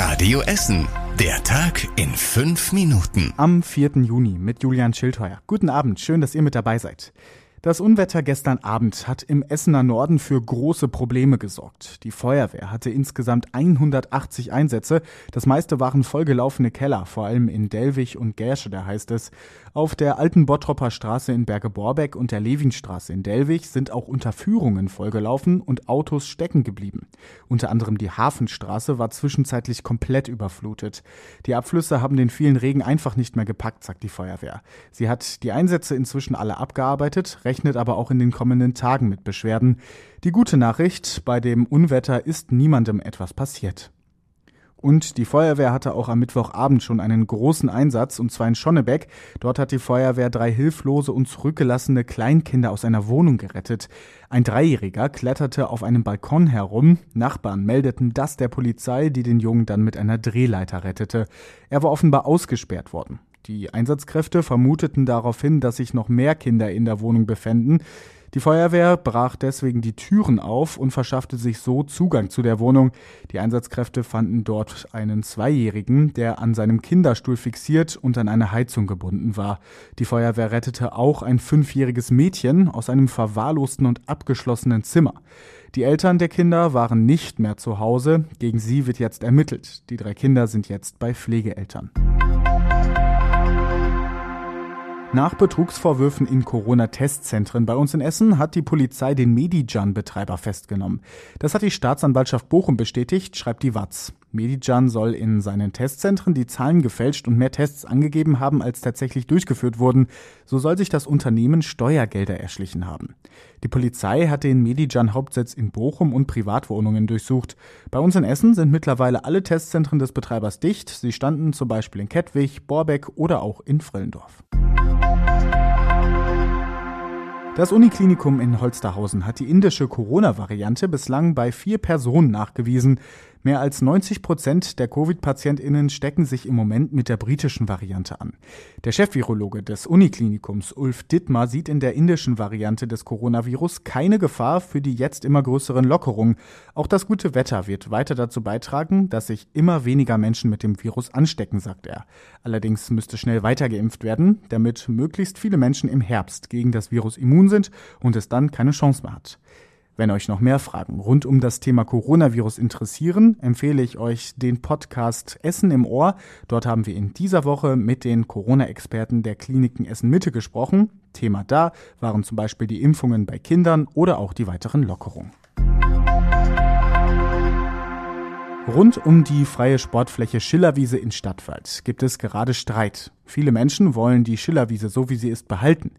Radio Essen. Der Tag in fünf Minuten. Am 4. Juni mit Julian Schildheuer. Guten Abend, schön, dass ihr mit dabei seid. Das Unwetter gestern Abend hat im Essener Norden für große Probleme gesorgt. Die Feuerwehr hatte insgesamt 180 Einsätze. Das meiste waren vollgelaufene Keller, vor allem in Delwig und Gersche, da heißt es. Auf der alten Bottropper Straße in Berge-Borbeck und der Lewinstraße in Delwig sind auch Unterführungen vollgelaufen und Autos stecken geblieben. Unter anderem die Hafenstraße war zwischenzeitlich komplett überflutet. Die Abflüsse haben den vielen Regen einfach nicht mehr gepackt, sagt die Feuerwehr. Sie hat die Einsätze inzwischen alle abgearbeitet, rechnet aber auch in den kommenden Tagen mit Beschwerden. Die gute Nachricht, bei dem Unwetter ist niemandem etwas passiert. Und die Feuerwehr hatte auch am Mittwochabend schon einen großen Einsatz, und zwar in Schonnebeck. Dort hat die Feuerwehr drei hilflose und zurückgelassene Kleinkinder aus einer Wohnung gerettet. Ein Dreijähriger kletterte auf einem Balkon herum. Nachbarn meldeten das der Polizei, die den Jungen dann mit einer Drehleiter rettete. Er war offenbar ausgesperrt worden. Die Einsatzkräfte vermuteten daraufhin, dass sich noch mehr Kinder in der Wohnung befänden. Die Feuerwehr brach deswegen die Türen auf und verschaffte sich so Zugang zu der Wohnung. Die Einsatzkräfte fanden dort einen Zweijährigen, der an seinem Kinderstuhl fixiert und an eine Heizung gebunden war. Die Feuerwehr rettete auch ein fünfjähriges Mädchen aus einem verwahrlosten und abgeschlossenen Zimmer. Die Eltern der Kinder waren nicht mehr zu Hause. Gegen sie wird jetzt ermittelt. Die drei Kinder sind jetzt bei Pflegeeltern. Nach Betrugsvorwürfen in Corona-Testzentren bei uns in Essen hat die Polizei den Medijan-Betreiber festgenommen. Das hat die Staatsanwaltschaft Bochum bestätigt, schreibt die Watz. Medijan soll in seinen Testzentren die Zahlen gefälscht und mehr Tests angegeben haben, als tatsächlich durchgeführt wurden. So soll sich das Unternehmen Steuergelder erschlichen haben. Die Polizei hat den Medijan Hauptsitz in Bochum und Privatwohnungen durchsucht. Bei uns in Essen sind mittlerweile alle Testzentren des Betreibers dicht. Sie standen zum Beispiel in Kettwig, Borbeck oder auch in Frillendorf. Das Uniklinikum in Holsterhausen hat die indische Corona-Variante bislang bei vier Personen nachgewiesen. Mehr als 90 Prozent der Covid-PatientInnen stecken sich im Moment mit der britischen Variante an. Der Chefvirologe des Uniklinikums, Ulf Dittmar, sieht in der indischen Variante des Coronavirus keine Gefahr für die jetzt immer größeren Lockerungen. Auch das gute Wetter wird weiter dazu beitragen, dass sich immer weniger Menschen mit dem Virus anstecken, sagt er. Allerdings müsste schnell weitergeimpft werden, damit möglichst viele Menschen im Herbst gegen das Virus immun sind und es dann keine Chance mehr hat. Wenn euch noch mehr Fragen rund um das Thema Coronavirus interessieren, empfehle ich euch den Podcast Essen im Ohr. Dort haben wir in dieser Woche mit den Corona-Experten der Kliniken Essen Mitte gesprochen. Thema da waren zum Beispiel die Impfungen bei Kindern oder auch die weiteren Lockerungen. Rund um die freie Sportfläche Schillerwiese in Stadtwald gibt es gerade Streit. Viele Menschen wollen die Schillerwiese so wie sie ist behalten.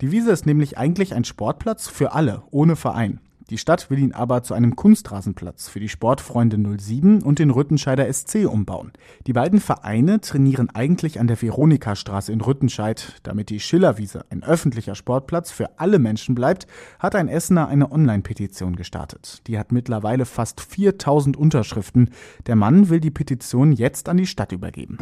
Die Wiese ist nämlich eigentlich ein Sportplatz für alle, ohne Verein. Die Stadt will ihn aber zu einem Kunstrasenplatz für die Sportfreunde 07 und den Rüttenscheider SC umbauen. Die beiden Vereine trainieren eigentlich an der Veronikastraße in Rüttenscheid. Damit die Schillerwiese ein öffentlicher Sportplatz für alle Menschen bleibt, hat ein Essener eine Online-Petition gestartet. Die hat mittlerweile fast 4000 Unterschriften. Der Mann will die Petition jetzt an die Stadt übergeben.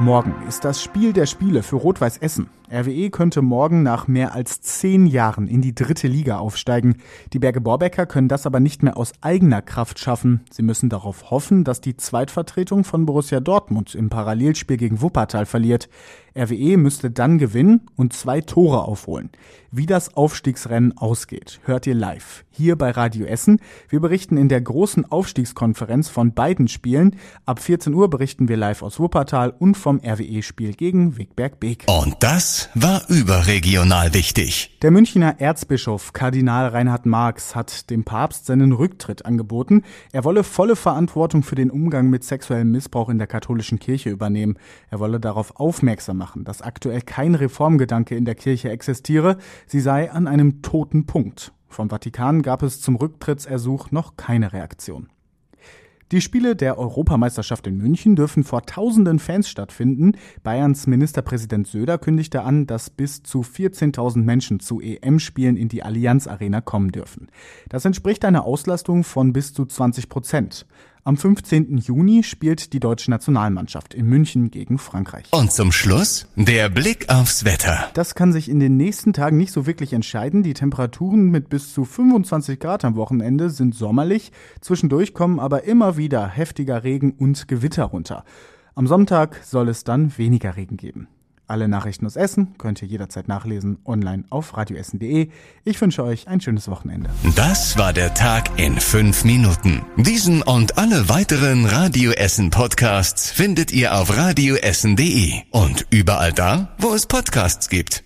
Morgen ist das Spiel der Spiele für Rot-Weiß Essen. RWE könnte morgen nach mehr als zehn Jahren in die dritte Liga aufsteigen. Die Berge Borbecker können das aber nicht mehr aus eigener Kraft schaffen. Sie müssen darauf hoffen, dass die Zweitvertretung von Borussia Dortmund im Parallelspiel gegen Wuppertal verliert. RWE müsste dann gewinnen und zwei Tore aufholen. Wie das Aufstiegsrennen ausgeht, hört ihr live hier bei Radio Essen. Wir berichten in der großen Aufstiegskonferenz von beiden Spielen. Ab 14 Uhr berichten wir live aus Wuppertal und vom RWE-Spiel gegen Wigberg Beek. Und das war überregional wichtig. Der Münchner Erzbischof Kardinal Reinhard Marx hat dem Papst seinen Rücktritt angeboten. Er wolle volle Verantwortung für den Umgang mit sexuellem Missbrauch in der katholischen Kirche übernehmen. Er wolle darauf aufmerksam machen, dass aktuell kein Reformgedanke in der Kirche existiere, sie sei an einem toten Punkt. Vom Vatikan gab es zum Rücktrittsersuch noch keine Reaktion. Die Spiele der Europameisterschaft in München dürfen vor tausenden Fans stattfinden. Bayerns Ministerpräsident Söder kündigte an, dass bis zu 14.000 Menschen zu EM-Spielen in die Allianz Arena kommen dürfen. Das entspricht einer Auslastung von bis zu 20 Prozent. Am 15. Juni spielt die deutsche Nationalmannschaft in München gegen Frankreich. Und zum Schluss der Blick aufs Wetter. Das kann sich in den nächsten Tagen nicht so wirklich entscheiden. Die Temperaturen mit bis zu 25 Grad am Wochenende sind sommerlich. Zwischendurch kommen aber immer wieder heftiger Regen und Gewitter runter. Am Sonntag soll es dann weniger Regen geben. Alle Nachrichten aus Essen könnt ihr jederzeit nachlesen online auf radioessen.de. Ich wünsche euch ein schönes Wochenende. Das war der Tag in fünf Minuten. Diesen und alle weiteren Radio Essen Podcasts findet ihr auf radioessen.de und überall da, wo es Podcasts gibt.